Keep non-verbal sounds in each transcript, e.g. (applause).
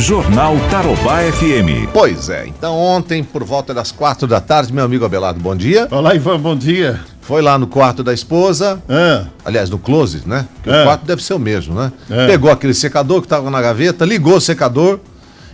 Jornal Tarobá FM. Pois é, então ontem, por volta das quatro da tarde, meu amigo Abelardo, bom dia. Olá, Ivan, bom dia. Foi lá no quarto da esposa, Ah, aliás, no closet, né? Que É. O quarto deve ser o mesmo, né? É. Pegou aquele secador que estava na gaveta, ligou o secador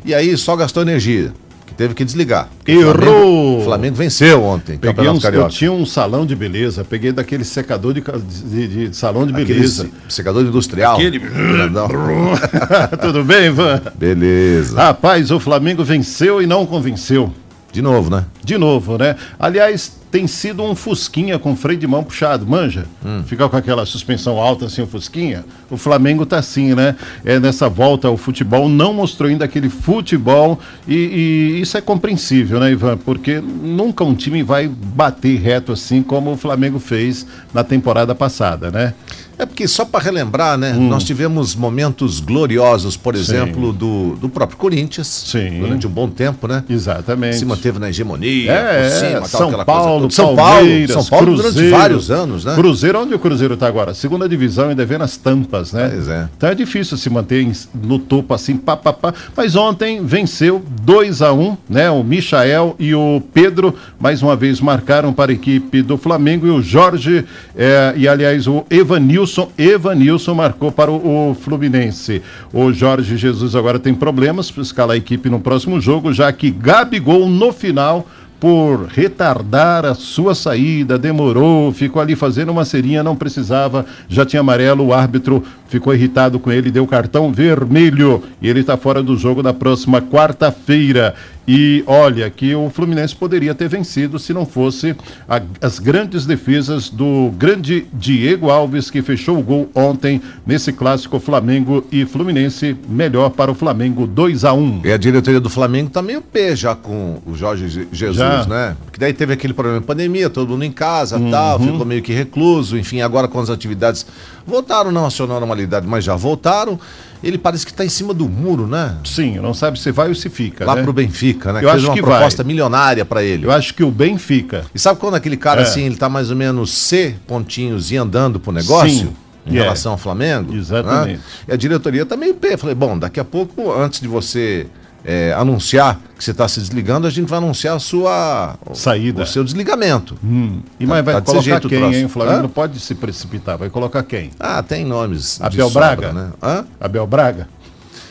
e aí só gastou energia, que teve que desligar. Porque o Errou! Flamengo, o Flamengo venceu ontem, peguei uns, eu tinha um salão de beleza, peguei daquele secador de, de- de salão de Aquele beleza. secador industrial. Aquele-. (laughs) Tudo bem, Ivan? Beleza. Rapaz, o Flamengo venceu e não convenceu. De novo, né? De novo, né? Aliás, tem sido um fusquinha com freio de mão puxado, manja? Fica com aquela suspensão alta assim, o fusquinha. O Flamengo tá assim, né? É nessa volta ao futebol, não mostrou ainda aquele futebol e, e isso é compreensível, né, Ivan? Porque nunca um time vai bater reto assim como o Flamengo fez na temporada passada, né? É porque só para relembrar, né? Nós tivemos momentos gloriosos, por exemplo, do, do próprio Corinthians, Sim. durante um bom tempo, né? Exatamente. Se manteve na hegemonia, É, por cima, é, tal, São aquela Paulo, coisa toda. São Paulo, São Paulo durante Cruzeiro. vários anos, né? Cruzeiro, onde o Cruzeiro está agora? Segunda divisão e devendo as tampas, né? Pois é. Então é difícil se manter no topo assim, pá, pá, pá. Mas ontem venceu 2 a 1 né? O Michael e o Pedro, mais uma vez, marcaram para a equipe do Flamengo e o Jorge, eh, e aliás, o Evanilson, Evanilson marcou para o, o Fluminense. O Jorge Jesus agora tem problemas para escalar a equipe no próximo jogo, já que Gabigol, no final, por retardar a sua saída, demorou, ficou ali fazendo uma serinha, não precisava, já tinha amarelo, o árbitro ficou irritado com ele, deu cartão vermelho e ele está fora do jogo da próxima quarta-feira. E olha que o Fluminense poderia ter vencido se não fosse a- as grandes defesas do grande Diego Alves, que fechou o gol ontem nesse clássico Flamengo e Fluminense, melhor para o Flamengo 2 a 1 E a diretoria do Flamengo tá meio pé já com o Jorge Je- Jesus, Já. né? Porque daí teve aquele problema de pandemia, todo mundo em casa Uhum. tal, ficou meio que recluso, enfim, agora com as atividades voltaram não à sua normalidade, mas já voltaram. Ele parece que está em cima do muro, né? Sim, não sabe se vai ou se fica. Lá né? pro Benfica, né? Eu que fez acho uma que proposta vai. milionária para ele. Eu acho que o Benfica. E sabe quando aquele cara É. assim, ele tá mais ou menos C pontinhos e andando pro negócio? Sim. Em É. relação ao Flamengo? Exatamente. né? E a diretoria tá meio pé. Falei, bom, daqui a pouco, antes de você é, anunciar que você está se desligando, a gente vai anunciar a sua Saída. o seu desligamento. Hum. E mas Tá- vai tá colocar jeito quem, hein? O Flamengo Hã? não pode se precipitar. Vai colocar quem? Ah, tem nomes. de Abel sobra, Braga? né? Hã? Abel Braga?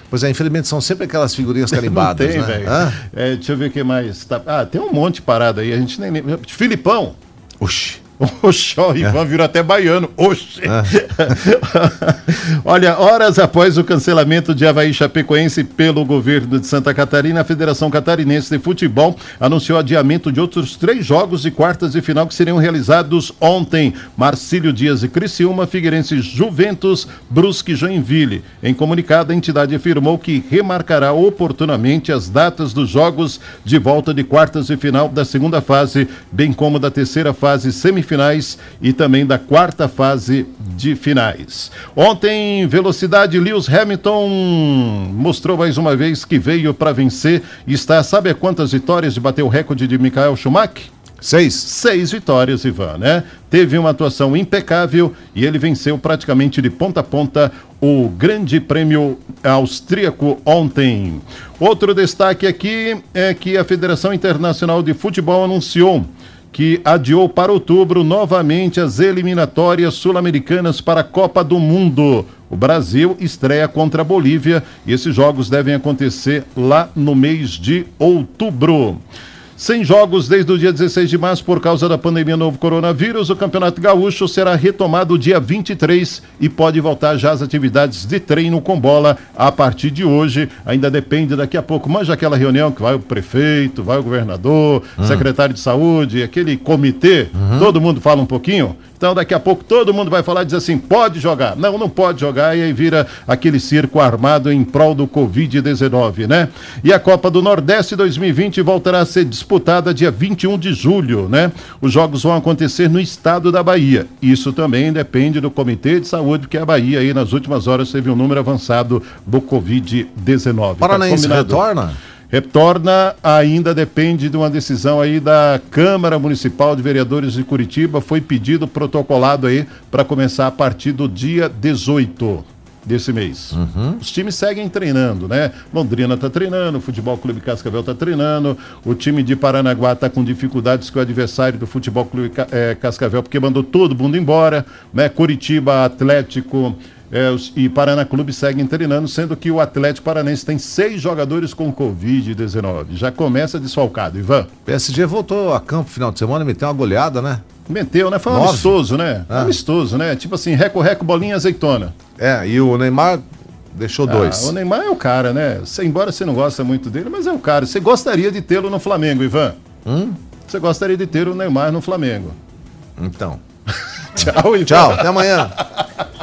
Pois é, infelizmente são sempre aquelas figurinhas (laughs) carimbadas, tem, né? velho. É, deixa eu ver o que mais. Tá- Ah, tem um monte parado aí. A gente nem lembra. Filipão. Oxi. (laughs) Oxe, ó, o Ivan virou até baiano. Oxe. É. (laughs) Olha, horas após o cancelamento de Havaí Chapecoense pelo governo de Santa Catarina, a Federação Catarinense de Futebol anunciou adiamento de outros três jogos de quartas de final que seriam realizados ontem. Marcílio Dias e Criciúma, Figueirense Juventus, Brusque Joinville. Em comunicado, a entidade afirmou que remarcará oportunamente as datas dos jogos de volta de quartas de final da segunda fase, bem como da terceira fase semifinais e também da quarta fase de finais. Ontem, velocidade Lewis Hamilton mostrou mais uma vez que veio para vencer e está, sabe quantas vitórias de bater o recorde de Michael Schumacher? Seis. Seis vitórias, Ivan, né? Teve uma atuação impecável e ele venceu praticamente de ponta a ponta o Grande Prêmio Austríaco ontem. Outro destaque aqui é que a Federação Internacional de Futebol anunciou que adiou para outubro novamente as eliminatórias sul-americanas para a Copa do Mundo. O Brasil estreia contra a Bolívia e esses jogos devem acontecer lá no mês de outubro. Sem jogos desde o dia 16 de março por causa da pandemia novo coronavírus, o Campeonato Gaúcho será retomado dia 23 e pode voltar já às atividades de treino com bola a partir de hoje. Ainda depende daqui a pouco. Manja aquela reunião que vai o prefeito, vai o governador, secretário de saúde, aquele comitê, todo mundo fala um pouquinho. Então daqui a pouco todo mundo vai falar e dizer assim, pode jogar. Não, não pode jogar e aí vira aquele circo armado em prol do Covid-19, né? E a Copa do Nordeste 2020 voltará a ser disputada dia 21 de julho, né? Os jogos vão acontecer no estado da Bahia. Isso também depende do Comitê de Saúde, porque a Bahia aí nas últimas horas teve um número avançado do Covid-19. Tá Paranaense combinado? retorna? Retorna ainda depende de uma decisão aí da Câmara Municipal de Vereadores de Curitiba. Foi pedido protocolado aí para começar a partir do dia 18. desse mês. Os times seguem treinando, né? Londrina tá treinando, o Futebol Clube Cascavel tá treinando, o time de Paranaguá tá com dificuldades com o adversário do Futebol Clube eh, Cascavel, porque mandou todo mundo embora, né? Curitiba, Atlético os- e Paraná Clube seguem treinando, sendo que o Atlético Paranense tem seis jogadores com Covid-19. Já começa desfalcado, Ivan. PSG voltou a campo final de semana e meteu uma goleada, né? Meteu, né? Foi um amistoso, né? Ah. Amistoso, né? Tipo assim, reco-reco, bolinha, azeitona. É, e o Neymar deixou dois. Ah, o Neymar é o cara, né? Você- embora você não gosta muito dele, mas é o cara. Você gostaria de tê-lo no Flamengo, Ivan? Hum? Você gostaria de ter o Neymar no Flamengo. Então. (laughs) Tchau, Ivan. Tchau, até amanhã. (laughs)